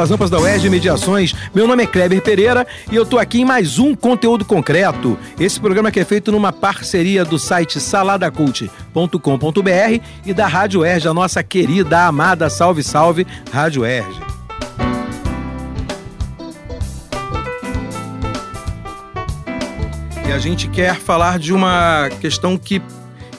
Pelas rampas da UERJ Mediações. Meu nome é Kleber Pereira e eu tô aqui em mais um conteúdo concreto. Esse programa que é feito numa parceria do site saladacult.com.br e da Rádio UERJ, a nossa querida, amada, salve, salve, Rádio UERJ. E a gente quer falar de uma questão que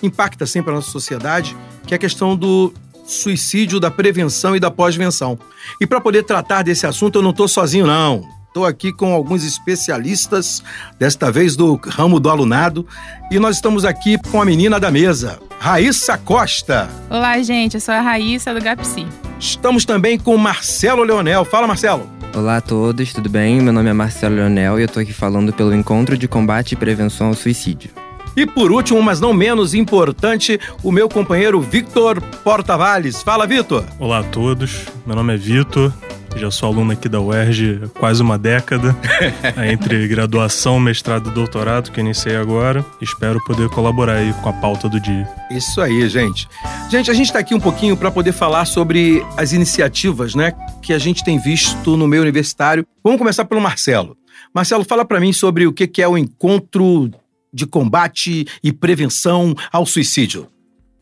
impacta sempre a nossa sociedade, que é a questão do suicídio, da prevenção e da pós-venção. E para poder tratar desse assunto, eu não estou sozinho, não. Estou aqui com alguns especialistas, desta vez do ramo do alunado, e nós estamos aqui com a menina da mesa, Raíssa Costa. Olá, gente, eu sou a Raíssa do GAPSI. Estamos também com Marcelo Leonel. Fala, Marcelo. Olá a todos, tudo bem? Meu nome é Marcelo Leonel e eu tô aqui falando pelo Encontro de Combate e Prevenção ao Suicídio. E por último, mas não menos importante, o meu companheiro Victor Portavales. Fala, Victor. Olá a todos, meu nome é Vitor, já sou aluno aqui da UERJ há quase uma década, entre graduação, mestrado e doutorado que iniciei agora. Espero poder colaborar aí com a pauta do dia. Isso aí, gente. Gente, a gente está aqui um pouquinho para poder falar sobre as iniciativas, né, que a gente tem visto no meio universitário. Vamos começar pelo Marcelo. Marcelo, fala para mim sobre o que é o encontro de combate e prevenção ao suicídio.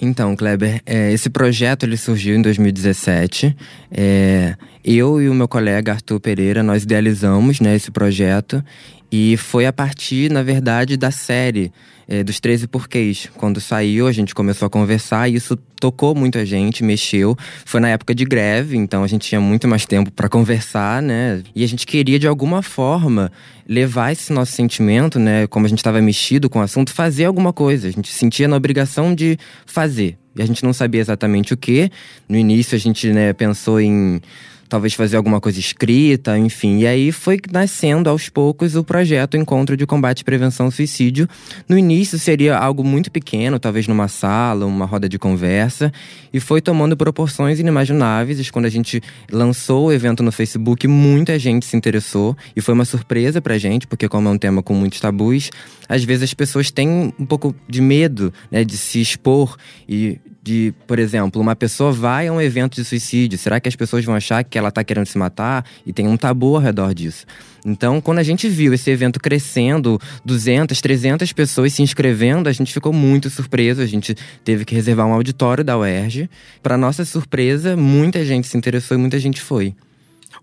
Então, Kleber, é, esse projeto ele surgiu em 2017. É, eu e o meu colega Arthur Pereira, nós idealizamos né, esse projeto e foi a partir, na verdade, da série é, dos 13 Porquês. Quando saiu, a gente começou a conversar e isso tocou muito a gente, mexeu. Foi na época de greve, então a gente tinha muito mais tempo para conversar, né? E a gente queria, de alguma forma, levar esse nosso sentimento, né? Como a gente estava mexido com o assunto, fazer alguma coisa. A gente sentia na obrigação de fazer. E a gente não sabia exatamente o que. No início, a gente né, pensou em talvez fazer alguma coisa escrita, enfim. E aí foi nascendo aos poucos o projeto Encontro de Combate e Prevenção ao Suicídio. No início seria algo muito pequeno, talvez numa sala, uma roda de conversa, e foi tomando proporções inimagináveis. Quando a gente lançou o evento no Facebook, muita gente se interessou e foi uma surpresa pra gente, porque como é um tema com muitos tabus, às vezes as pessoas têm um pouco de medo, né, de se expor e de, por exemplo, uma pessoa vai a um evento de suicídio, será que as pessoas vão achar que ela tá querendo se matar? E tem um tabu ao redor disso. Então, quando a gente viu esse evento crescendo, 200, 300 pessoas se inscrevendo, a gente ficou muito surpreso. A gente teve que reservar um auditório da UERJ. Para nossa surpresa, muita gente se interessou e muita gente foi.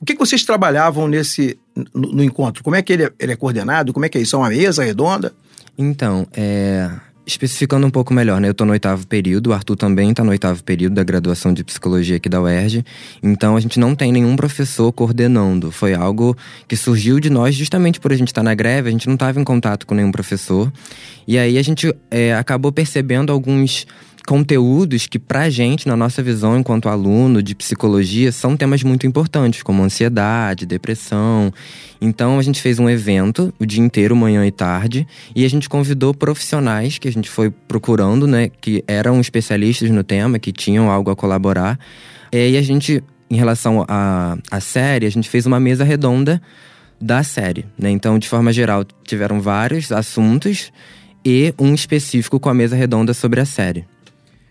O que, que vocês trabalhavam nesse no, no encontro? Como é que ele é, ele é coordenado? Como é que é isso? É uma mesa redonda? Então, é, especificando um pouco melhor, né? Eu tô no oitavo período, o Arthur também tá no oitavo período da graduação de psicologia aqui da UERJ. Então a gente não tem nenhum professor coordenando. Foi algo que surgiu de nós justamente por a gente estar na greve, a gente não estava em contato com nenhum professor. E aí a gente é, acabou percebendo alguns conteúdos que, pra gente, na nossa visão enquanto aluno de psicologia, são temas muito importantes, como ansiedade, depressão. Então, a gente fez um evento o dia inteiro, manhã e tarde, e a gente convidou profissionais que a gente foi procurando, né, que eram especialistas no tema, que tinham algo a colaborar. E a gente, em relação à, à série, a gente fez uma mesa redonda da série, né? Então, de forma geral, tiveram vários assuntos e um específico com a mesa redonda sobre a série.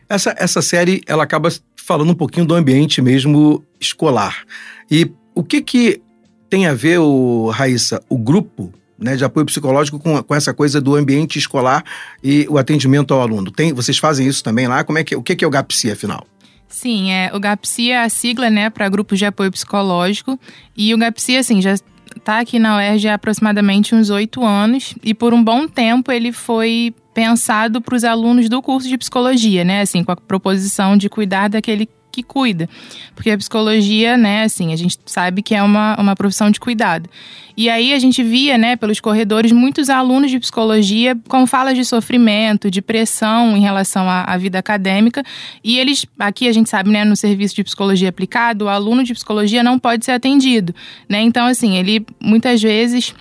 Essa, essa série, ela acaba falando um pouquinho do ambiente mesmo escolar. E o que que tem a ver, o, Raíssa, o grupo né, de apoio psicológico com, com essa coisa do ambiente escolar e o atendimento ao aluno. Tem, vocês fazem isso também lá? Como é que, o que é o GAPSI, afinal? Sim, é, o GAPSI é a sigla né, para grupos de apoio psicológico. E o GAPSI, assim, já está aqui na UERJ há aproximadamente uns oito anos. E por um bom tempo ele foi pensado para os alunos do curso de psicologia, né? Assim, com a proposição de cuidar daquele que cuida. Porque a psicologia, né, assim, a gente sabe que é uma, uma profissão de cuidado. E aí a gente via, né, pelos corredores, muitos alunos de psicologia com falas de sofrimento, de pressão em relação à, à vida acadêmica. E eles, aqui a gente sabe, né, no serviço de psicologia aplicado, o aluno de psicologia não pode ser atendido, né? Então, assim, ele muitas vezes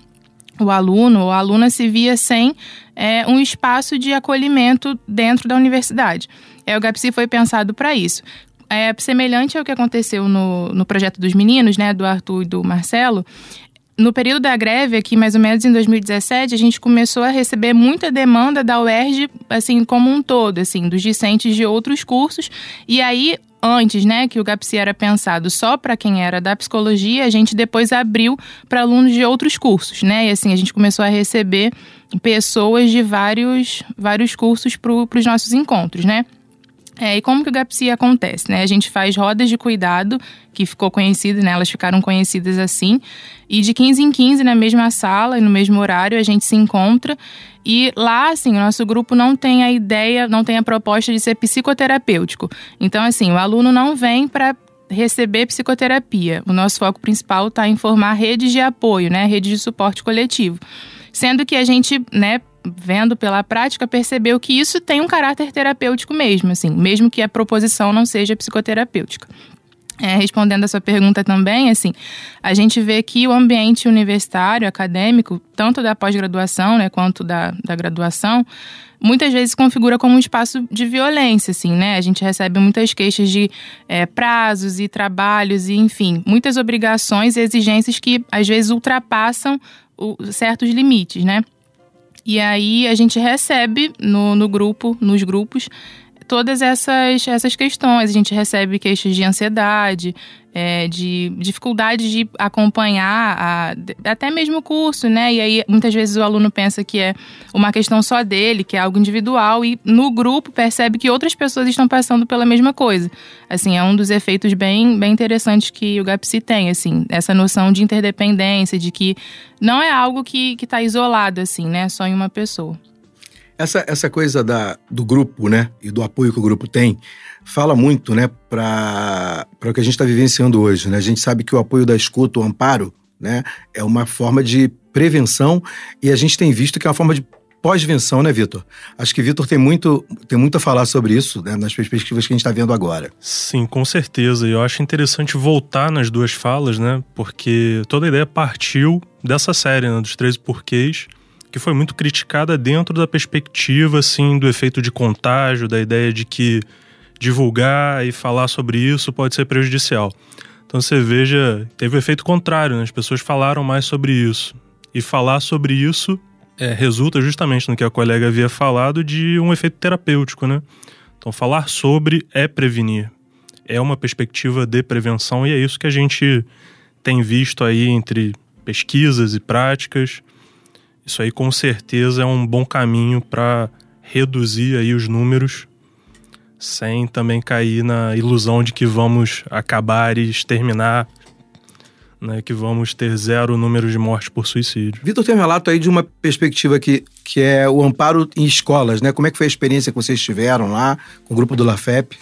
o aluno ou a aluna se via sem é, um espaço de acolhimento dentro da universidade. É, o GAPSI foi pensado para isso é semelhante ao que aconteceu no, no projeto dos meninos, né, do Arthur e do Marcelo. No período da greve, aqui mais ou menos em 2017, a gente começou a receber muita demanda da UERJ, assim, como um todo, assim, dos discentes de outros cursos. E aí, antes, né, que o GAPSI era pensado só para quem era da psicologia, a gente depois abriu para alunos de outros cursos, né? E assim, a gente começou a receber pessoas de vários, vários cursos para os nossos encontros, né? É, e como que o GAPSI acontece? Né? A gente faz rodas de cuidado, que ficou conhecido, né? elas ficaram conhecidas assim, e de 15 em 15, na mesma sala e no mesmo horário, a gente se encontra. E lá, assim, o nosso grupo não tem a ideia, não tem a proposta de ser psicoterapêutico. Então, assim, o aluno não vem para receber psicoterapia. O nosso foco principal está em formar redes de apoio, né? redes de suporte coletivo. Sendo que a gente, né, vendo pela prática, percebeu que isso tem um caráter terapêutico mesmo, assim, mesmo que a proposição não seja psicoterapêutica. É, respondendo a sua pergunta também, assim, a gente vê que o ambiente universitário, acadêmico, tanto da pós-graduação, né, quanto da, da graduação, muitas vezes configura como um espaço de violência, assim, né? A gente recebe muitas queixas de é, prazos e trabalhos e, enfim, muitas obrigações e exigências que às vezes ultrapassam o, certos limites, né? E aí a gente recebe no, no grupo, nos grupos, todas essas, essas questões. A gente recebe queixas de ansiedade, é, de dificuldade de acompanhar a, até mesmo o curso, né? E aí muitas vezes o aluno pensa que é uma questão só dele, que é algo individual, e no grupo percebe que outras pessoas estão passando pela mesma coisa. Assim, é um dos efeitos bem, bem interessantes que o GAPSI tem, assim, essa noção de interdependência, de que não é algo que está isolado, assim, né? Só em uma pessoa. Essa, essa coisa da, do grupo, né, e do apoio que o grupo tem, fala muito, né, para o que a gente está vivenciando hoje, né? A gente sabe que o apoio da escuta, o amparo, né, é uma forma de prevenção e a gente tem visto que é uma forma de pós-venção, né, Vitor? Acho que Vitor tem muito, tem muito a falar sobre isso, né, nas perspectivas que a gente está vendo agora. Sim, com certeza. E eu acho interessante voltar nas duas falas, né, porque toda a ideia partiu dessa série, né, dos 13 porquês, que foi muito criticada dentro da perspectiva assim do efeito de contágio, da ideia de que divulgar e falar sobre isso pode ser prejudicial. Então você veja, teve o efeito contrário, né? as pessoas falaram mais sobre isso. E falar sobre isso é, resulta justamente no que a colega havia falado de um efeito terapêutico, né? Então falar sobre é prevenir. É uma perspectiva de prevenção e é isso que a gente tem visto aí entre pesquisas e práticas. Isso aí com certeza é um bom caminho para reduzir aí os números sem também cair na ilusão de que vamos acabar e exterminar, né, que vamos ter zero número de mortes por suicídio. Vitor tem um relato aí de uma perspectiva que, que é o amparo em escolas, né? Como é que foi a experiência que vocês tiveram lá com o grupo do LAFEP?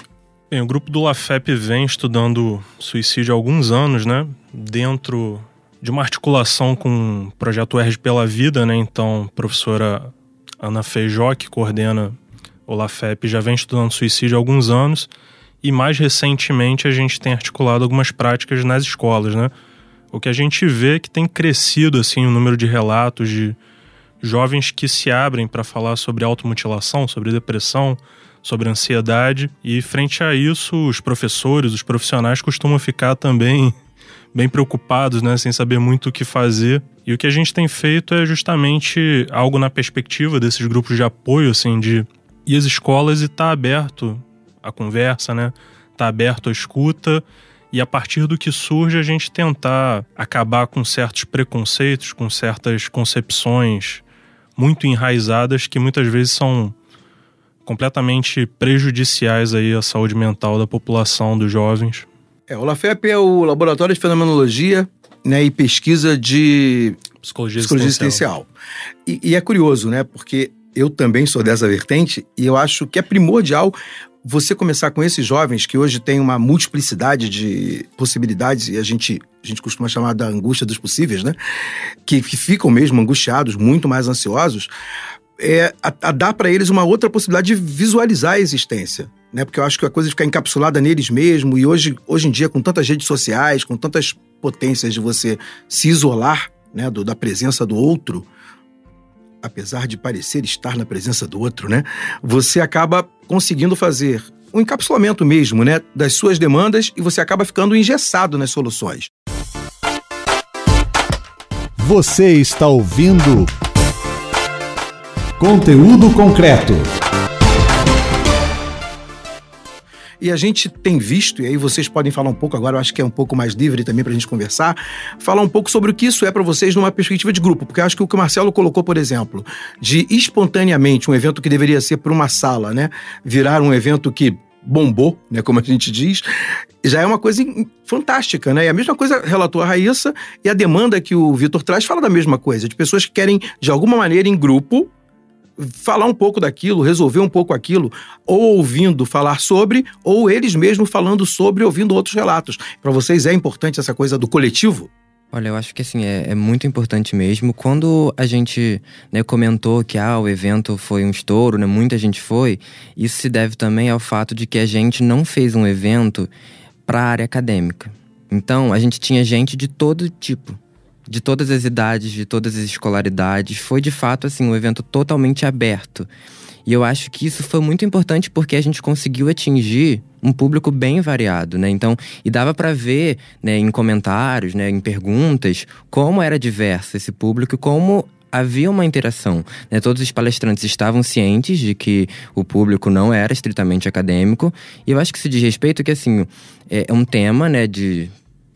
Bem, o grupo do LAFEP vem estudando suicídio há alguns anos, né? Dentro de uma articulação com o projeto UERJ pela Vida, né? Então, a professora Ana Feijó, que coordena o LAFEP, já vem estudando suicídio há alguns anos e mais recentemente a gente tem articulado algumas práticas nas escolas, né? O que a gente vê é que tem crescido assim o número de relatos de jovens que se abrem para falar sobre automutilação, sobre depressão, sobre ansiedade e frente a isso os professores, os profissionais costumam ficar também bem preocupados, né, sem saber muito o que fazer. E o que a gente tem feito é justamente algo na perspectiva desses grupos de apoio, assim, de ir às escolas e estar tá aberto à conversa, né? Tá aberto à escuta e a partir do que surge a gente tentar acabar com certos preconceitos, com certas concepções muito enraizadas que muitas vezes são completamente prejudiciais aí à saúde mental da população, dos jovens. É, o LAFEP é o Laboratório de Fenomenologia né, e Pesquisa de Psicologia, Psicologia existencial. E, e é curioso, né? Porque eu também sou dessa vertente e eu acho que é primordial você começar com esses jovens que hoje têm uma multiplicidade de possibilidades e a gente, a gente costuma chamar da angústia dos possíveis, né? Que, que ficam mesmo angustiados, muito mais ansiosos, é, a, a dar para eles uma outra possibilidade de visualizar a existência. Né? Porque eu acho que a coisa de ficar encapsulada neles mesmo, e hoje, hoje em dia, com tantas redes sociais, com tantas potências de você se isolar né, do, da presença do outro, apesar de parecer estar na presença do outro, né? Você acaba conseguindo fazer um encapsulamento mesmo, né, das suas demandas e você acaba ficando engessado nas soluções. Você está ouvindo Conteúdo Concreto. E a gente tem visto, e aí vocês podem falar um pouco agora, eu acho que é um pouco mais livre também para a gente conversar, falar um pouco sobre o que isso é para vocês numa perspectiva de grupo, porque eu acho que o que o Marcelo colocou, por exemplo, de espontaneamente um evento que deveria ser para uma sala, né, virar um evento que bombou, né, como a gente diz, já é uma coisa fantástica, né? E a mesma coisa relatou a Raíssa e a demanda que o Vitor traz fala da mesma coisa, de pessoas que querem, de alguma maneira, em grupo, falar um pouco daquilo, resolver um pouco aquilo, ou ouvindo falar sobre, ou eles mesmos falando sobre, ouvindo outros relatos. Para vocês é importante essa coisa do coletivo? Olha, eu acho que assim, é, é muito importante mesmo. Quando a gente né, comentou que ah, o evento foi um estouro, né, muita gente foi, isso se deve também ao fato de que a gente não fez um evento para a área acadêmica. Então, a gente tinha gente de todo tipo de todas as idades, de todas as escolaridades. Foi de fato assim um evento totalmente aberto. E eu acho que isso foi muito importante porque a gente conseguiu atingir um público bem variado, né? Então, e dava para ver, né, em comentários, né, em perguntas, como era diverso esse público, como havia uma interação. Né? Todos os palestrantes estavam cientes de que o público não era estritamente acadêmico. E eu acho que isso diz respeito que, assim, é um tema, né, de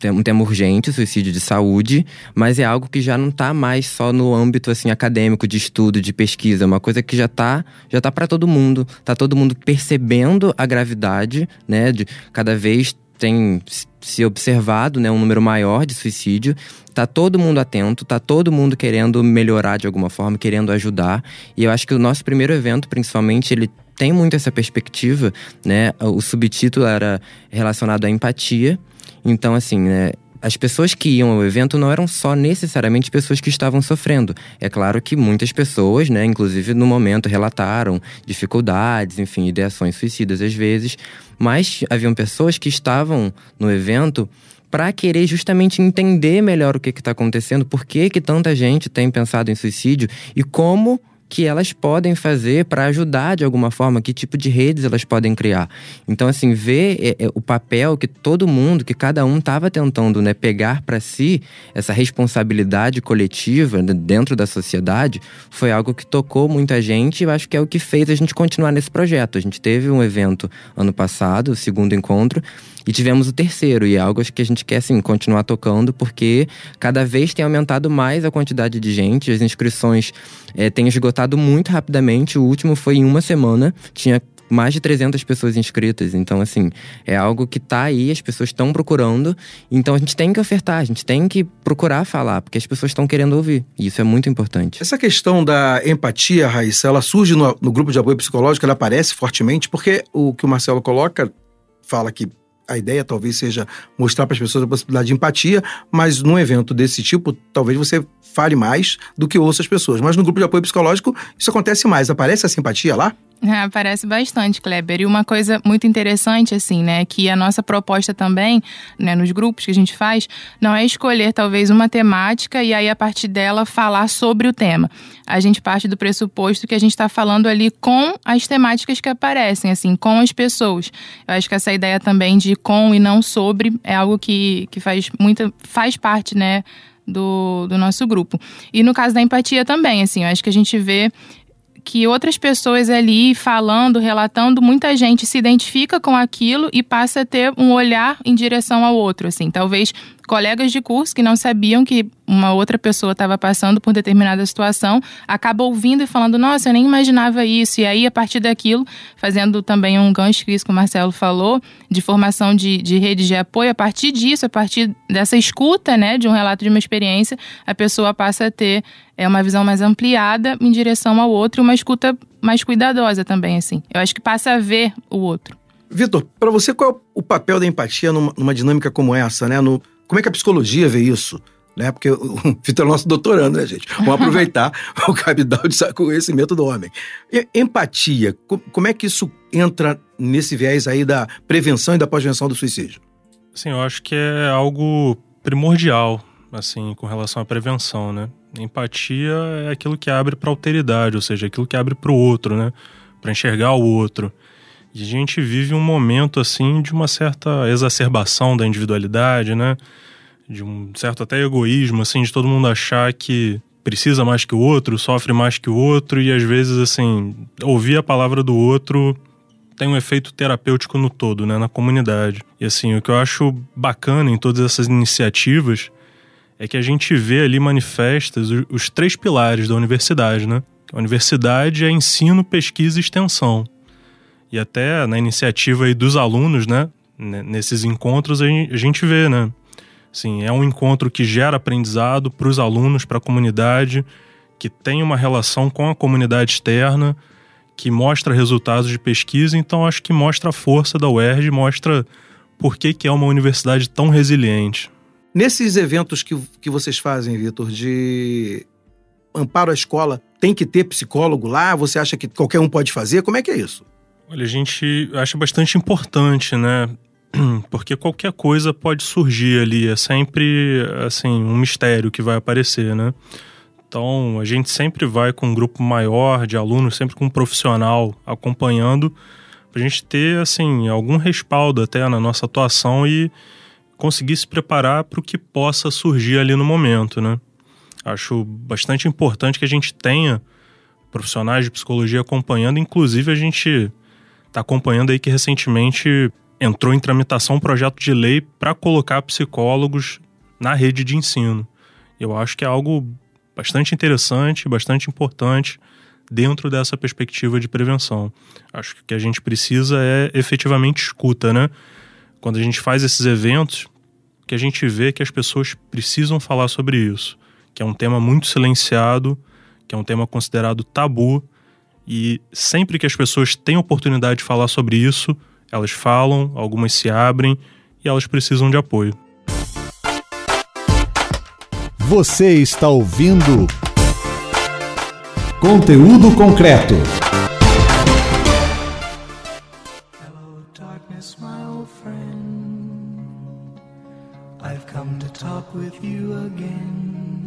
um tema urgente, suicídio de saúde, mas é algo que já não está mais só no âmbito assim acadêmico de estudo, de pesquisa, é uma coisa que já está já tá para todo mundo, tá todo mundo percebendo a gravidade, né, de cada vez tem se observado, né, um número maior de suicídio. Tá todo mundo atento, tá todo mundo querendo melhorar de alguma forma, querendo ajudar. E eu acho que o nosso primeiro evento, principalmente, ele tem muito essa perspectiva, né? O subtítulo era relacionado à empatia. Então, assim, né, as pessoas que iam ao evento não eram só necessariamente pessoas que estavam sofrendo. É claro que muitas pessoas, né, inclusive no momento, relataram dificuldades, enfim, ideações suicidas às vezes, mas haviam pessoas que estavam no evento para querer justamente entender melhor o que está acontecendo, por que, que tanta gente tem pensado em suicídio e como que elas podem fazer para ajudar de alguma forma, que tipo de redes elas podem criar. Então, assim, ver é, é, o papel que todo mundo, que cada um estava tentando né, pegar para si, essa responsabilidade coletiva né, dentro da sociedade, foi algo que tocou muita gente e acho que é o que fez a gente continuar nesse projeto. A gente teve um evento ano passado, o segundo encontro, e tivemos o terceiro, e é algo que a gente quer, assim, continuar tocando, porque cada vez tem aumentado mais a quantidade de gente, as inscrições é, têm esgotado muito rapidamente. O último foi em uma semana, tinha mais de 300 pessoas inscritas. Então, assim, é algo que tá aí, as pessoas estão procurando. Então, a gente tem que ofertar, a gente tem que procurar falar, porque as pessoas estão querendo ouvir. E isso é muito importante. Essa questão da empatia, Raíssa, ela surge no, no grupo de apoio psicológico, ela aparece fortemente, porque o que o Marcelo coloca, fala que a ideia talvez seja mostrar para as pessoas a possibilidade de empatia, mas num evento desse tipo, talvez você fale mais do que ouça as pessoas. Mas no grupo de apoio psicológico, isso acontece mais. Aparece a simpatia lá? Aparece bastante, Kleber. E uma coisa muito interessante, assim, né, que a nossa proposta também, né, nos grupos que a gente faz, não é escolher talvez uma temática e aí a partir dela falar sobre o tema. A gente parte do pressuposto que a gente está falando ali com as temáticas que aparecem, assim, com as pessoas. Eu acho que essa ideia também de com e não sobre é algo que, que faz muita faz parte, né, do, do nosso grupo. E no caso da empatia também, assim, eu acho que a gente vê que outras pessoas ali falando, relatando, muita gente se identifica com aquilo e passa a ter um olhar em direção ao outro, assim. Talvez colegas de curso que não sabiam que uma outra pessoa estava passando por determinada situação, acaba ouvindo e falando, nossa, eu nem imaginava isso. E aí, a partir daquilo, fazendo também um gancho que isso que o Marcelo falou, de formação de, de redes de apoio, a partir disso, a partir dessa escuta, né, de um relato de uma experiência, a pessoa passa a ter é, uma visão mais ampliada em direção ao outro e uma escuta mais cuidadosa também, assim. Eu acho que passa a ver o outro. Vitor, para você, qual é o papel da empatia numa, numa dinâmica como essa, né? No, como é que a psicologia vê isso? Né? Porque o Vitor é nosso doutorando, né, gente? Vamos aproveitar o cabidal de conhecimento do homem. E, empatia, como é que isso entra nesse viés aí da prevenção e da pós-venção do suicídio? Sim, eu acho que é algo primordial, assim, com relação à prevenção, né? Empatia é aquilo que abre para alteridade, ou seja, aquilo que abre para o outro, né? Para enxergar o outro. E a gente vive um momento assim de uma certa exacerbação da individualidade, né? De um certo até egoísmo, assim, de todo mundo achar que precisa mais que o outro, sofre mais que o outro e às vezes assim, ouvir a palavra do outro tem um efeito terapêutico no todo, né, na comunidade. E assim, o que eu acho bacana em todas essas iniciativas é que a gente vê ali manifestas os, três pilares da universidade, né? A universidade é ensino, pesquisa e extensão. E até na iniciativa dos alunos, né? Nesses encontros a gente vê, né? Assim, é um encontro que gera aprendizado para os alunos, para a comunidade, que tem uma relação com a comunidade externa, que mostra resultados de pesquisa. Então, acho que mostra a força da UERJ, mostra por que, que é uma universidade tão resiliente. Nesses eventos que, que vocês fazem, Vitor, de amparo à escola, tem que ter psicólogo lá? Você acha que qualquer um pode fazer? Como é que é isso? Olha, a gente acha bastante importante, né? Porque qualquer coisa pode surgir ali, é sempre assim um mistério que vai aparecer, né? Então a gente sempre vai com um grupo maior de alunos, sempre com um profissional acompanhando, para a gente ter assim algum respaldo até na nossa atuação e conseguir se preparar para o que possa surgir ali no momento, né? Acho bastante importante que a gente tenha profissionais de psicologia acompanhando, inclusive a gente está acompanhando aí que recentemente entrou em tramitação um projeto de lei para colocar psicólogos na rede de ensino. Eu acho que é algo bastante interessante, bastante importante dentro dessa perspectiva de prevenção. Acho que o que a gente precisa é efetivamente escuta, né? Quando a gente faz esses eventos, que a gente vê que as pessoas precisam falar sobre isso, que é um tema muito silenciado, que é um tema considerado tabu e sempre que as pessoas têm oportunidade de falar sobre isso, elas falam, algumas se abrem e elas precisam de apoio. Você está ouvindo Conteúdo Concreto. Hello, darkness, my old friend. I've come to talk with you again.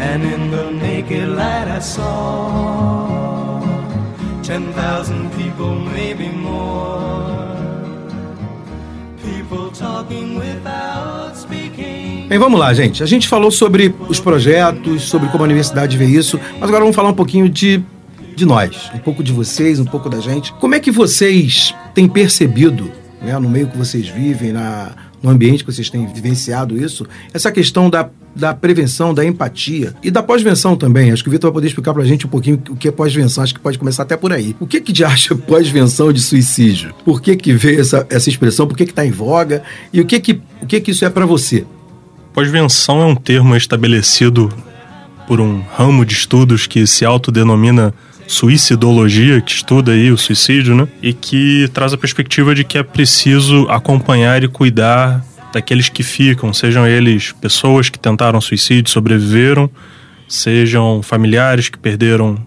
And in the naked light I saw 10,000 people, maybe more. People talking without speaking. Bem, vamos lá, gente. A gente falou sobre os projetos, sobre como a universidade vê isso, mas agora vamos falar um pouquinho de, de nós, um pouco de vocês, um pouco da gente. Como é que vocês têm percebido, né, no meio que vocês vivem, na, no ambiente que vocês têm vivenciado isso, essa questão da, da prevenção, da empatia e da pós-venção também. Acho que o Vitor vai poder explicar pra gente um pouquinho o que é pós-venção. Acho que pode começar até por aí. O que que de acha pós-venção de suicídio? Por que que veio essa, essa expressão? Por que que tá em voga? E o que que, o que, que isso é para você? Pós-venção é um termo estabelecido por um ramo de estudos que se autodenomina suicidologia, que estuda aí o suicídio, né? E que traz a perspectiva de que é preciso acompanhar e cuidar daqueles que ficam, sejam eles pessoas que tentaram suicídio, sobreviveram, sejam familiares que perderam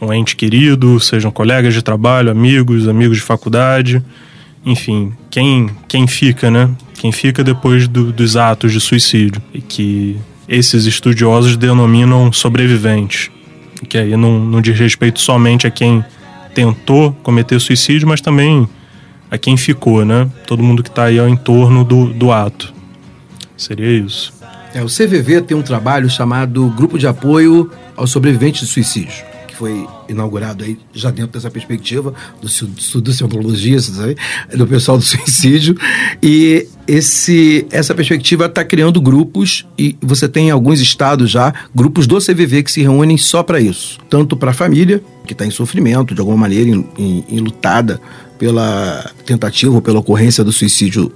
um ente querido, sejam colegas de trabalho, amigos, amigos de faculdade, enfim, quem, quem fica, né? Quem fica depois do, dos atos de suicídio e que esses estudiosos denominam sobreviventes que aí não, não diz respeito somente a quem tentou cometer suicídio, mas também a quem ficou, né? Todo mundo que está aí ao entorno do, do ato. Seria isso. É, o CVV tem um trabalho chamado Grupo de Apoio aos Sobreviventes de Suicídio, foi inaugurado aí já dentro dessa perspectiva do estudo do pessoal do suicídio. E esse, essa perspectiva está criando grupos e você tem em alguns estados já grupos do CVV que se reúnem só para isso, tanto para a família que está em sofrimento de alguma maneira, enlutada pela tentativa ou pela ocorrência do suicídio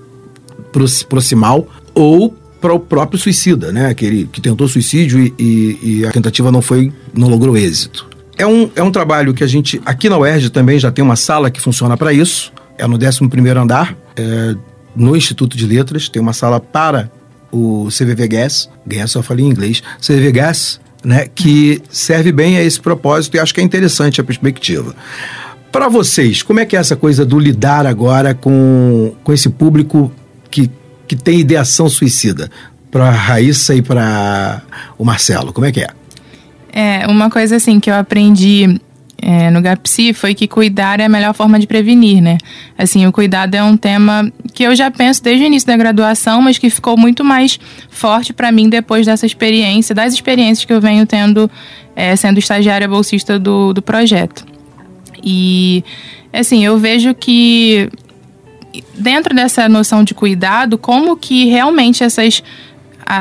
proximal, ou para o próprio suicida, né? Aquele que tentou suicídio e, e, e, a tentativa não foi, não logrou êxito. É um, é um trabalho que a gente, aqui na UERJ também já tem uma sala que funciona para isso, é no 11 andar, é, no Instituto de Letras, tem uma sala para o CVV Gas, Gas só falei em inglês, CVV Gas, né, que serve bem a esse propósito e acho que é interessante a perspectiva. Para vocês, como é que é essa coisa do lidar agora com, com esse público que que tem ideação suicida? Para Raíssa e para o Marcelo, como é que é? É, uma coisa assim que eu aprendi é, no GAPSI foi que cuidar é a melhor forma de prevenir, né? Assim, o cuidado é um tema que eu já penso desde o início da graduação, mas que ficou muito mais forte para mim depois dessa experiência, das experiências que eu venho tendo é, sendo estagiária bolsista do, do projeto. E, assim, eu vejo que dentro dessa noção de cuidado, como que realmente essas,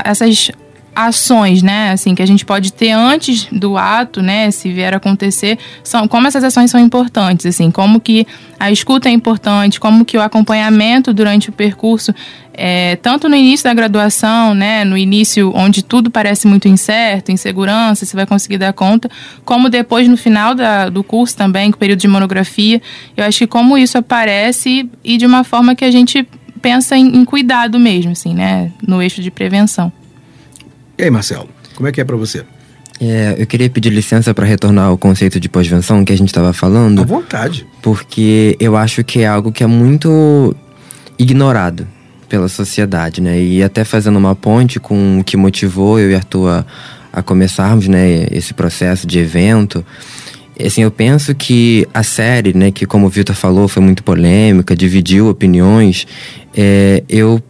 essas ações, né, assim, que a gente pode ter antes do ato, né, se vier a acontecer, são como essas ações são importantes, assim, como que a escuta é importante, como que o acompanhamento durante o percurso, é, tanto no início da graduação, né, no início onde tudo parece muito incerto, insegurança, se vai conseguir dar conta, como depois no final da, do curso também, com o período de monografia, eu acho que como isso aparece e de uma forma que a gente pensa em, em cuidado mesmo, assim, né, no eixo de prevenção. E aí, Marcelo, como é que é para você? É, eu queria pedir licença para retornar ao conceito de pós-venção que a gente estava falando. À vontade. Porque eu acho que é algo que é muito ignorado pela sociedade, né? E até fazendo uma ponte com o que motivou eu e Arthur a, a começarmos, né, esse processo de evento. Assim, eu penso que a série, né, que como o Vitor falou, foi muito polêmica, dividiu opiniões. É, eu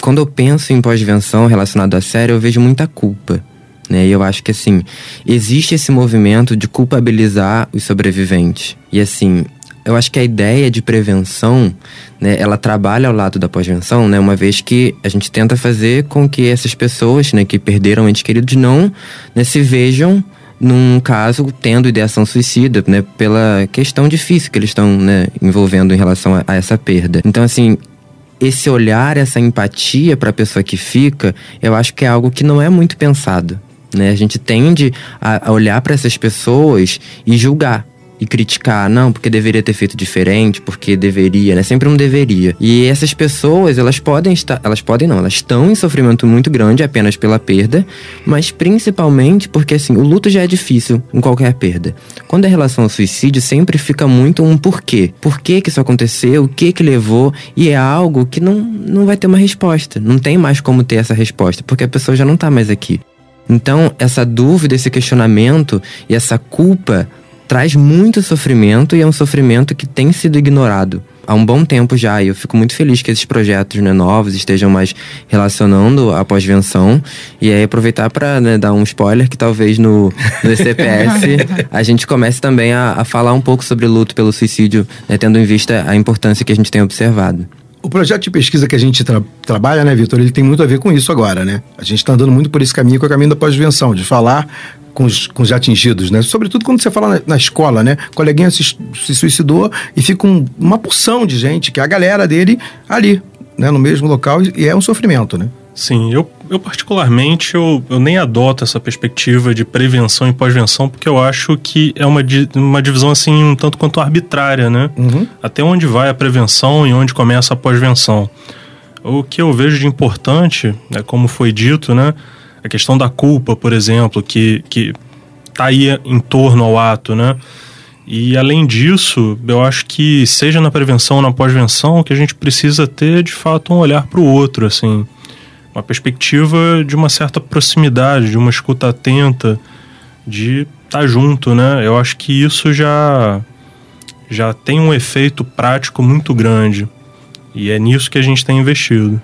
quando eu penso em pós-venção relacionado à série, eu vejo muita culpa. Né? E eu acho que assim, existe esse movimento de culpabilizar os sobreviventes. E assim, eu acho que a ideia de prevenção, né, ela trabalha ao lado da pós-venção, né, uma vez que a gente tenta fazer com que essas pessoas, né, que perderam entes queridos não né, se vejam num caso tendo ideação suicida, né, pela questão difícil que eles estão, né, envolvendo em relação a, a essa perda. Então, assim, esse olhar, essa empatia para a pessoa que fica, eu acho que é algo que não é muito pensado. Né? A gente tende a, olhar para essas pessoas e julgar e criticar, não, porque deveria ter feito diferente, porque deveria, né? Sempre um deveria. E essas pessoas, elas podem estar, elas podem não, elas estão em sofrimento muito grande apenas pela perda, mas principalmente porque assim, o luto já é difícil em qualquer perda. Quando é relação ao suicídio, sempre fica muito um porquê. Por que que isso aconteceu? O que que levou? E é algo que não, não vai ter uma resposta. Não tem mais como ter essa resposta, porque a pessoa já não tá mais aqui. Então, essa dúvida, esse questionamento e essa culpa traz muito sofrimento e é um sofrimento que tem sido ignorado há um bom tempo já. E eu fico muito feliz que esses projetos né, novos estejam mais relacionando a pós-venção. E aí aproveitar para né, dar um spoiler que talvez no, no CPS a gente comece também a, a, falar um pouco sobre luto pelo suicídio, né, tendo em vista a importância que a gente tem observado. O projeto de pesquisa que a gente tra trabalha, né, Vitor, ele tem muito a ver com isso agora, né? A gente está andando muito por esse caminho, que é o caminho da pós-venção, de falar com os, com os atingidos, né? Sobretudo quando você fala na, na escola, né? O coleguinha se, se suicidou e fica um, uma porção de gente, que é a galera dele ali, né? No mesmo local, e é um sofrimento, né? Sim, eu, eu particularmente eu, eu nem adoto essa perspectiva de prevenção e pós-venção porque eu acho que é uma, di- uma divisão assim um tanto quanto arbitrária, né? Uhum. Até onde vai a prevenção e onde começa a pós-venção. O que eu vejo de importante, né, como foi dito, né, a questão da culpa, por exemplo, que que tá aí em torno ao ato, né? E além disso, eu acho que seja na prevenção ou na pós-venção, que a gente precisa ter de fato um olhar para o outro, assim, uma perspectiva de uma certa proximidade, de uma escuta atenta, de estar junto, né? Eu acho que isso já já tem um efeito prático muito grande. E é nisso que a gente tem investido.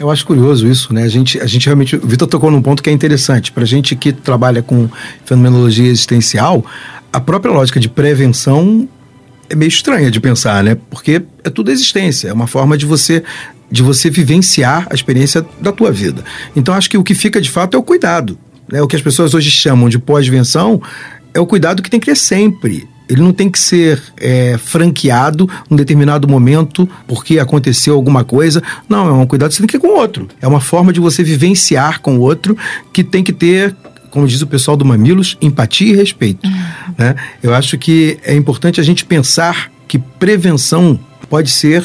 Eu acho curioso isso, né? A gente, a gente realmente. O Vitor tocou num ponto que é interessante. Para gente que trabalha com fenomenologia existencial, a própria lógica de prevenção é meio estranha de pensar, né? Porque é tudo existência, é uma forma de você de você vivenciar a experiência da tua vida. Então acho que o que fica de fato é o cuidado, né? O que as pessoas hoje chamam de pós-venção é o cuidado que tem que ter sempre. Ele não tem que ser é, franqueado num determinado momento porque aconteceu alguma coisa. Não, é um cuidado que você tem que ter com o outro. É uma forma de você vivenciar com o outro que tem que ter, como diz o pessoal do Mamilos, empatia e respeito. Né? Eu acho que é importante a gente pensar que prevenção pode ser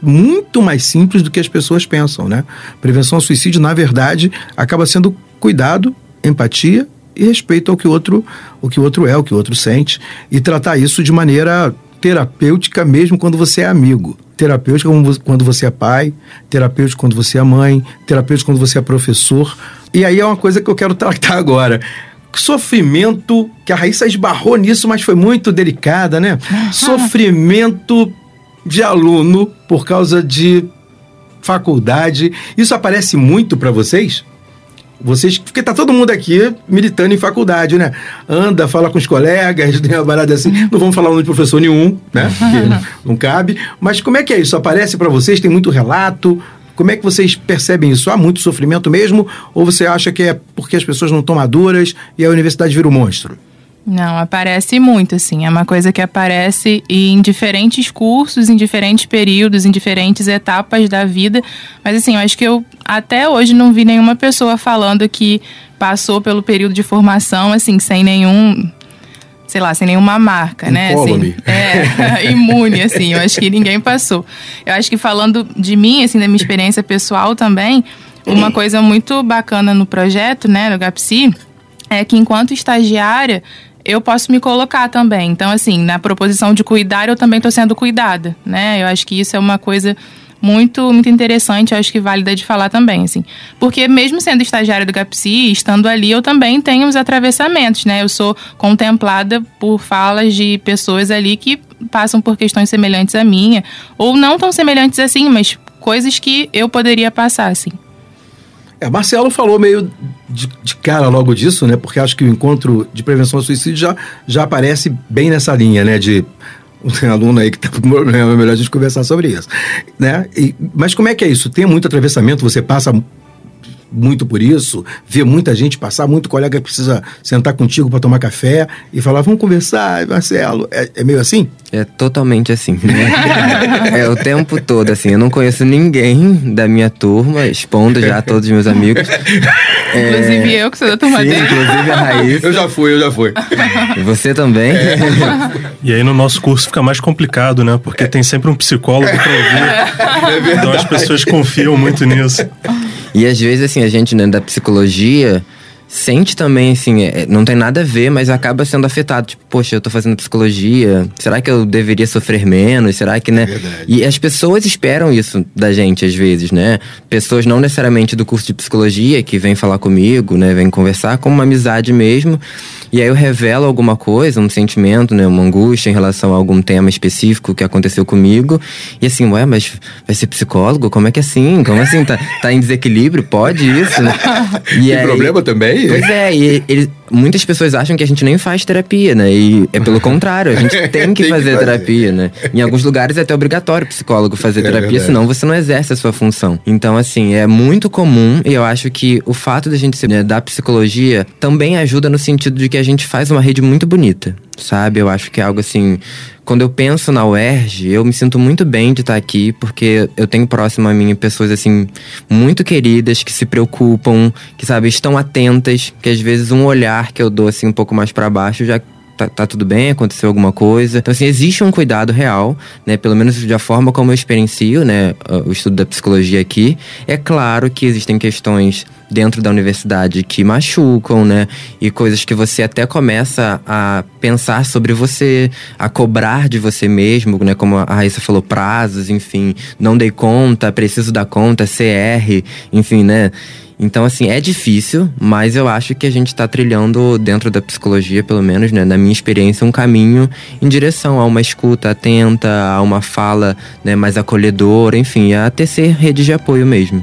muito mais simples do que as pessoas pensam, né? Prevenção ao suicídio, na verdade, acaba sendo cuidado, empatia e respeito ao que o outro, o que o outro é, o que o outro sente e tratar isso de maneira terapêutica mesmo quando você é amigo. Terapêutica quando você é pai, terapêutica quando você é mãe, terapêutica quando você é professor. E aí é uma coisa que eu quero tratar agora. Sofrimento, que a Raíssa esbarrou nisso, mas foi muito delicada, né? Sofrimento de aluno por causa de faculdade. Isso aparece muito para vocês? Vocês, porque tá todo mundo aqui militando em faculdade, né? Anda, fala com os colegas, tem uma parada assim. Não vamos falar o nome de professor nenhum, né? Porque não, não cabe. Mas como é que é isso? Aparece para vocês? Tem muito relato? Como é que vocês percebem isso? Há muito sofrimento mesmo? Ou você acha que é porque as pessoas não estão maduras e a universidade vira um monstro? Não, aparece muito, assim. É uma coisa que aparece em diferentes cursos, em diferentes períodos, em diferentes etapas da vida. Mas, assim, eu acho que eu até hoje não vi nenhuma pessoa falando que passou pelo período de formação, assim, sem nenhum. Sei lá, sem nenhuma marca, né? Assim, é, imune, assim. Eu acho que ninguém passou. Eu acho que falando de mim, assim, da minha experiência pessoal também, uma coisa muito bacana no projeto, né, no GAPSI, é que enquanto estagiária eu posso me colocar também. Então, assim, na proposição de cuidar, eu também estou sendo cuidada, né? Eu acho que isso é uma coisa muito, muito interessante, eu acho que válida de falar também, assim. Porque mesmo sendo estagiária do GAPSI, estando ali, eu também tenho os atravessamentos, né? Eu sou contemplada por falas de pessoas ali que passam por questões semelhantes à minha, ou não tão semelhantes assim, mas coisas que eu poderia passar, assim. É, Marcelo falou meio de, de cara logo disso, né? Porque acho que o encontro de prevenção ao suicídio já, já aparece bem nessa linha, né? De tem aluno aí que tá com problema, é melhor a gente conversar sobre isso, né? E- mas como é que é isso? Tem muito atravessamento, você passa muito por isso, vê muita gente passar, muito colega que precisa sentar contigo para tomar café e falar, vamos conversar, Marcelo. É, é meio assim? É totalmente assim, né? é o tempo todo, assim. Eu não conheço ninguém da minha turma, expondo já a todos os meus amigos. É, Inclusive eu, que sou da turma sim, dele. inclusive a Raíssa. Eu já fui, eu já fui. E você também? E aí no nosso curso fica mais complicado, né? Porque tem sempre um psicólogo pra ouvir. então as pessoas confiam muito nisso. E às vezes, assim, a gente, né, da psicologia, sente também, assim, é, não tem nada a ver, mas acaba sendo afetado. Tipo, poxa, eu tô fazendo psicologia, será que eu deveria sofrer menos? Será que, né? Verdade. E as pessoas esperam isso da gente, às vezes, né? Pessoas não necessariamente do curso de psicologia que vêm falar comigo, né? Vêm conversar, como uma amizade mesmo. E aí eu revelo alguma coisa, um sentimento, né? Uma angústia em relação a algum tema específico que aconteceu comigo. E assim, ué, mas vai ser psicólogo? Como é que é assim? Como assim? Tá, tá em desequilíbrio? Pode isso? né? E Tem aí- problema também? Pois é, e ele, muitas pessoas acham que a gente nem faz terapia, né? E é pelo contrário, a gente tem que Tem que fazer fazer. terapia, né? Em alguns lugares é até obrigatório o psicólogo fazer É terapia, verdade. senão você não exerce a sua função. Então, assim, é muito comum e eu acho que o fato da gente ser né, da psicologia também ajuda no sentido de que a gente faz uma rede muito bonita, sabe? Eu acho que é algo assim. Quando eu penso na UERJ, eu me sinto muito bem de estar aqui, porque eu tenho próximo a mim pessoas, assim, muito queridas, que se preocupam, que, sabe, estão atentas, que às vezes um olhar que eu dou, assim, um pouco mais para baixo já tá, tá tudo bem, aconteceu alguma coisa. Então, assim, existe um cuidado real, né? Pelo menos da forma como eu experiencio, né? O estudo da psicologia aqui. É claro que existem questões dentro da universidade que machucam, né? E coisas que você até começa a pensar sobre você, a cobrar de você mesmo, né? Como a Raíssa falou, prazos, enfim. Não dei conta, preciso dar conta, CR, enfim, né? Então, assim, é difícil, mas eu acho que a gente está trilhando, dentro da psicologia, pelo menos, né, na minha experiência, um caminho em direção a uma escuta atenta, a uma fala né, mais acolhedora, enfim, a tecer rede de apoio mesmo.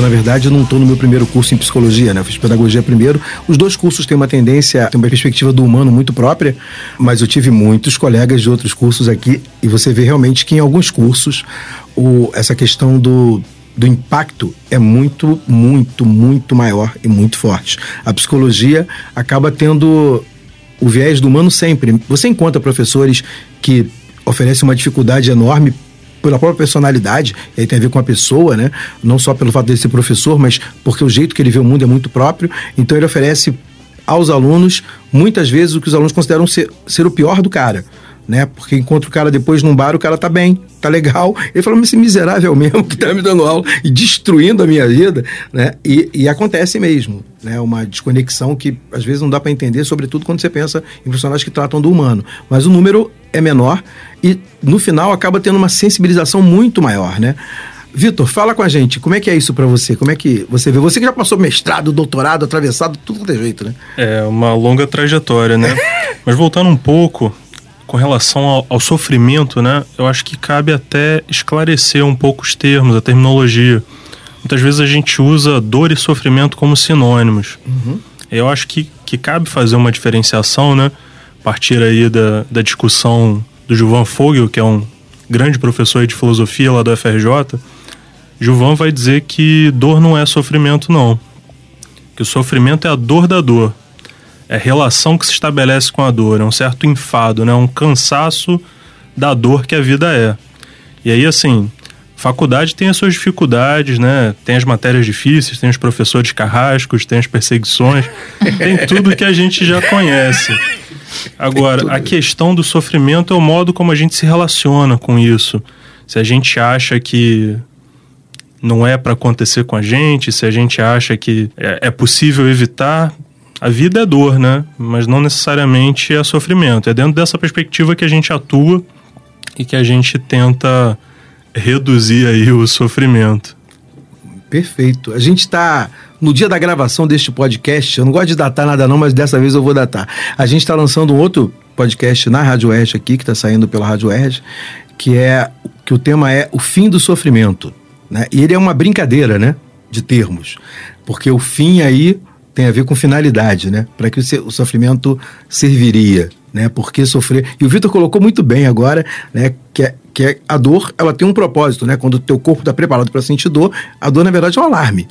Eu, na verdade, não estou no meu primeiro curso em psicologia, né? Eu fiz pedagogia primeiro. Os dois cursos têm uma tendência, têm uma perspectiva do humano muito própria, mas eu tive muitos colegas de outros cursos aqui e você vê realmente que em alguns cursos o, essa questão do, do impacto é muito, muito, muito maior e muito forte. A psicologia acaba tendo o viés do humano sempre. Você encontra professores que oferecem uma dificuldade enorme pela própria personalidade, e aí tem a ver com a pessoa, né? Não só pelo fato de ser professor, mas porque o jeito que ele vê o mundo é muito próprio. Então ele oferece aos alunos, muitas vezes, o que os alunos consideram ser, ser o pior do cara. Né? Porque encontra o cara depois num bar, o cara tá bem, tá legal. Ele fala, mas esse miserável mesmo que tá me dando aula e destruindo a minha vida, né? E, e acontece mesmo, né? Uma desconexão que às vezes não dá para entender, sobretudo quando você pensa em profissionais que tratam do humano. Mas o número é menor e no final acaba tendo uma sensibilização muito maior, né? Vitor, fala com a gente, como é que é isso para você? Como é que você vê? Você que já passou mestrado, doutorado, atravessado, tudo quanto é jeito, né? É uma longa trajetória, né? Mas voltando um pouco com relação ao, ao sofrimento, né? Eu acho que cabe até esclarecer um pouco os termos, a terminologia. Muitas vezes a gente usa dor e sofrimento como sinônimos. Eu acho que, que cabe fazer uma diferenciação, né? A partir aí da, da discussão do Gilvan Fogel, que é um grande professor de filosofia lá do FRJ. Gilvan vai dizer que dor não é sofrimento, não. Que o sofrimento é a dor da dor é a relação que se estabelece com a dor, é um certo enfado, né? um cansaço da dor que a vida é. E aí, assim, faculdade tem as suas dificuldades, né? Tem as matérias difíceis, tem os professores carrascos, tem as perseguições, tem tudo que a gente já conhece. Agora, a questão do sofrimento é o modo como a gente se relaciona com isso. Se a gente acha que não é para acontecer com a gente, se a gente acha que é, é possível evitar, a vida é dor, né? Mas não necessariamente é sofrimento. É dentro dessa perspectiva que a gente atua e que a gente tenta reduzir aí o sofrimento. Perfeito. A gente está no dia da gravação deste podcast. Eu não gosto de datar nada não, mas dessa vez eu vou datar. A gente está lançando um outro podcast na Rádio Oeste aqui, que está saindo pela Rádio Oeste, que é que o tema é o fim do sofrimento, né? E ele é uma brincadeira, né, de termos, porque o fim aí tem a ver com finalidade, né? Para que o, sofrimento serviria, né? Porque sofrer. E o Vitor colocou muito bem agora, né? Que, é, que é a dor, ela tem um propósito, né? Quando o teu corpo está preparado para sentir dor, a dor, na verdade, é um alarme.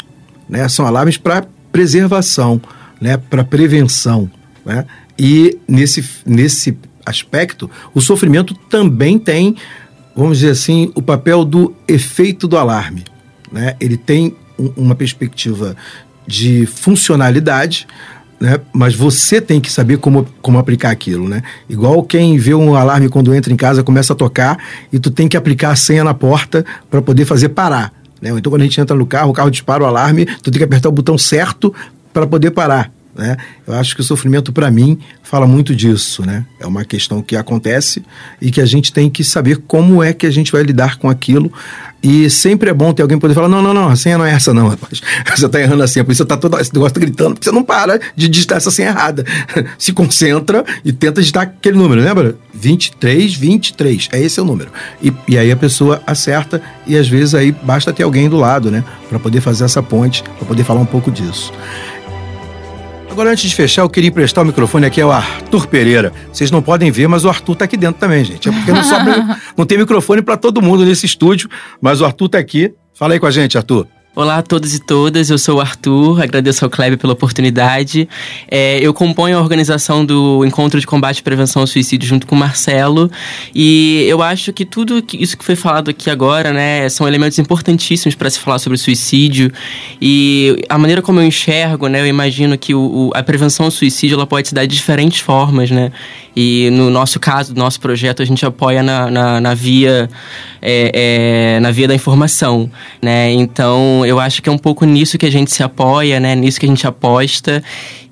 Né? São alarmes para preservação, né? Para prevenção. Né? E nesse, nesse aspecto, o sofrimento também tem, vamos dizer assim, o papel do efeito do alarme. Né? Ele tem um, uma perspectiva de funcionalidade, né? Mas você tem que saber como, como aplicar aquilo, né? Igual quem vê um alarme quando entra em casa começa a tocar e tu tem que aplicar a senha na porta para poder fazer parar, né? Então quando a gente entra no carro, o carro dispara o alarme, tu tem que apertar o botão certo para poder parar. Né? Eu acho que o sofrimento, para mim, fala muito disso. Né? É uma questão que acontece e que a gente tem que saber como é que a gente vai lidar com aquilo. E sempre é bom ter alguém poder falar: não, não, não, a senha não é essa, não, rapaz. Você está errando a senha, por isso você está todo esse negócio tá gritando, você não para de digitar essa senha errada. Se concentra e tenta digitar aquele número, lembra? 23, 23. É esse é o número. E, e aí a pessoa acerta e às vezes aí basta ter alguém do lado, né? Para poder fazer essa ponte, para poder falar um pouco disso. Agora, antes de fechar, eu queria emprestar o microfone aqui ao Arthur Pereira. Vocês não podem ver, mas o Arthur tá aqui dentro também, gente. É porque não, sobra, não tem microfone para todo mundo nesse estúdio, mas o Arthur tá aqui. Fala aí com a gente, Arthur. Olá a todos e todas, eu sou o Arthur, agradeço ao Kleber pela oportunidade. É, eu componho a organização do Encontro de Combate e Prevenção ao Suicídio junto com o Marcelo. E eu acho que tudo isso que foi falado aqui agora, né, são elementos importantíssimos para se falar sobre suicídio. E a maneira como eu enxergo, né, eu imagino que o, o, a prevenção ao suicídio ela pode se dar de diferentes formas, né, e no nosso caso, do nosso projeto, a gente apoia na, na, na via é, é, na via da informação, né? Então, eu acho que é um pouco nisso que a gente se apoia, né? Nisso que a gente aposta.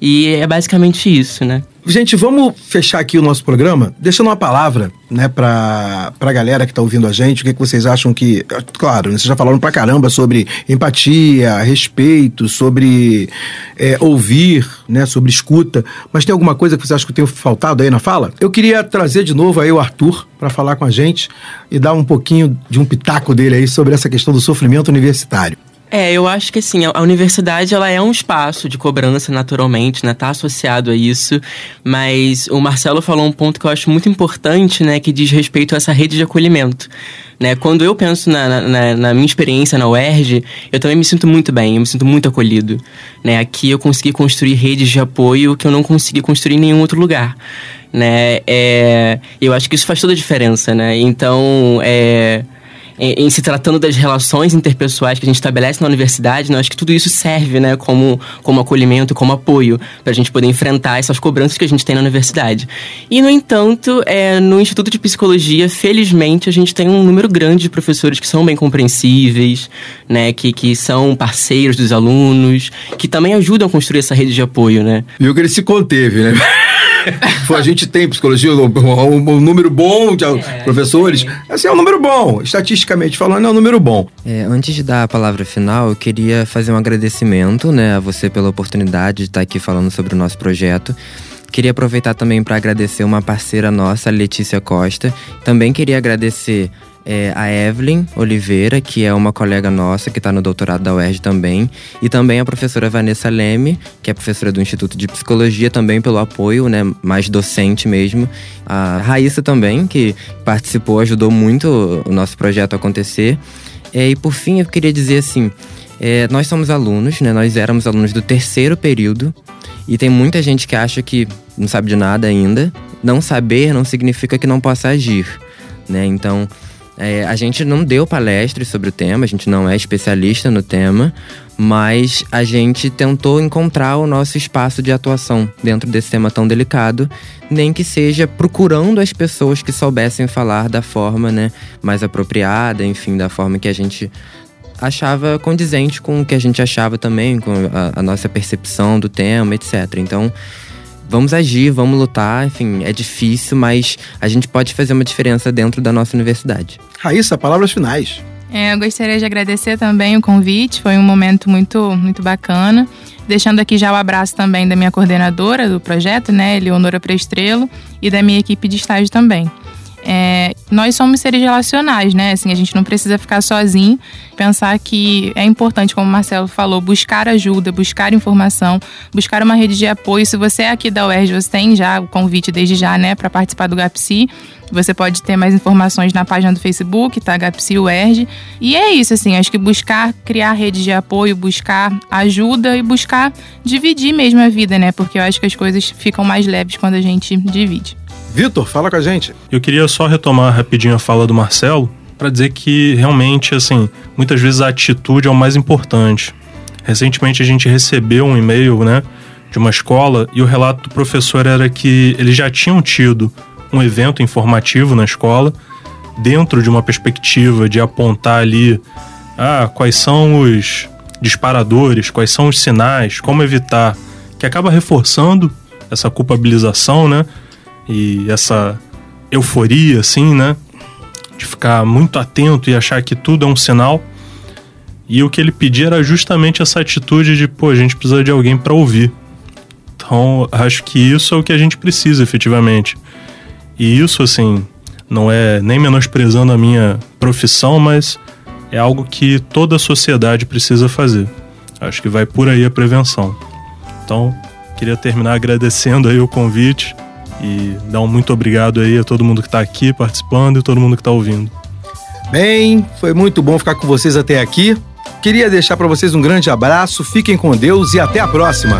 E é basicamente isso, né? Gente, vamos fechar aqui o nosso programa deixando uma palavra, né, pra, pra galera que tá ouvindo a gente. O que, que vocês acham que. Claro, vocês já falaram pra caramba sobre empatia, respeito, sobre é, ouvir, né, sobre escuta. Mas tem alguma coisa que vocês acham que tem faltado aí na fala? Eu queria trazer de novo aí o Arthur para falar com a gente e dar um pouquinho de um pitaco dele aí sobre essa questão do sofrimento universitário. É, eu acho que assim, a universidade ela é um espaço de cobrança naturalmente, né? Tá associado a isso, mas o Marcelo falou um ponto que eu acho muito importante, né? Que diz respeito a essa rede de acolhimento. Né? Quando eu penso na, na, na minha experiência na UERJ, eu também me sinto muito bem, eu me sinto muito acolhido. Né? Aqui eu consegui construir redes de apoio que eu não consegui construir em nenhum outro lugar. Né? É, eu acho que isso faz toda a diferença, né? Então, é em, se tratando das relações interpessoais que a gente estabelece na universidade, né, acho que tudo isso serve né, como, como acolhimento, como apoio, para a gente poder enfrentar essas cobranças que a gente tem na universidade. E, no entanto, é, no Instituto de Psicologia, felizmente, a gente tem um número grande de professores que são bem compreensíveis, né, que, que são parceiros dos alunos, que também ajudam a construir essa rede de apoio. Né? Viu que ele se conteve, né? a gente tem psicologia, um, um, um número bom de é, professores. É. Assim, é um número bom. Estatisticamente falando, é um número bom. É, antes de dar a palavra final, eu queria fazer um agradecimento né, a você pela oportunidade de estar aqui falando sobre o nosso projeto. Queria aproveitar também para agradecer uma parceira nossa, Letícia Costa. Também queria agradecer é, a Evelyn Oliveira, que é uma colega nossa que está no doutorado da UERJ também, e também a professora Vanessa Leme, que é professora do Instituto de Psicologia, também pelo apoio, né, mais docente mesmo. A Raíssa também, que participou, ajudou muito o nosso projeto a acontecer. É, e por fim, eu queria dizer assim, é, nós somos alunos, né, nós éramos alunos do terceiro período, e tem muita gente que acha que não sabe de nada ainda. Não saber não significa que não possa agir, né? Então, é, a gente não deu palestras sobre o tema, a gente não é especialista no tema, mas a gente tentou encontrar o nosso espaço de atuação dentro desse tema tão delicado, nem que seja procurando as pessoas que soubessem falar da forma né, mais apropriada, enfim, da forma que a gente achava condizente com o que a gente achava também, com a, a nossa percepção do tema, etc. Então, vamos agir, vamos lutar, enfim, é difícil, mas a gente pode fazer uma diferença dentro da nossa universidade. Raíssa, palavras finais. É, eu gostaria de agradecer também o convite, foi um momento muito, muito bacana. Deixando aqui já o abraço também da minha coordenadora do projeto, né, Leonora Prestrelo, e da minha equipe de estágio também. É, nós somos seres relacionais, né? Assim, a gente não precisa ficar sozinho. Pensar que é importante, como o Marcelo falou, buscar ajuda, buscar informação, buscar uma rede de apoio. Se você é aqui da UERJ, você tem já o convite desde já, né, para participar do GAPSI. Você pode ter mais informações na página do Facebook, tá? GAPSI UERJ. E é isso, assim, acho que buscar criar redes de apoio, buscar ajuda e buscar dividir mesmo a vida, né? Porque eu acho que as coisas ficam mais leves quando a gente divide. Vitor, fala com a gente. Eu queria só retomar rapidinho a fala do Marcelo para dizer que realmente, assim, muitas vezes a atitude é o mais importante. Recentemente a gente recebeu um e-mail, né, de uma escola e o relato do professor era que eles já tinham tido um evento informativo na escola dentro de uma perspectiva de apontar ali ah, quais são os disparadores, quais são os sinais, como evitar, que acaba reforçando essa culpabilização, né? E essa euforia, assim, né? De ficar muito atento e achar que tudo é um sinal. E o que ele pedia era justamente essa atitude de, pô, a gente precisa de alguém para ouvir. Então, acho que isso é o que a gente precisa efetivamente. E isso, assim, não é nem menosprezando a minha profissão, mas é algo que toda a sociedade precisa fazer. Acho que vai por aí a prevenção. Então, queria terminar agradecendo aí o convite e dar um muito obrigado aí a todo mundo que está aqui participando e todo mundo que está ouvindo. Bem, foi muito bom ficar com vocês até aqui. Queria deixar para vocês um grande abraço, fiquem com Deus e até a próxima.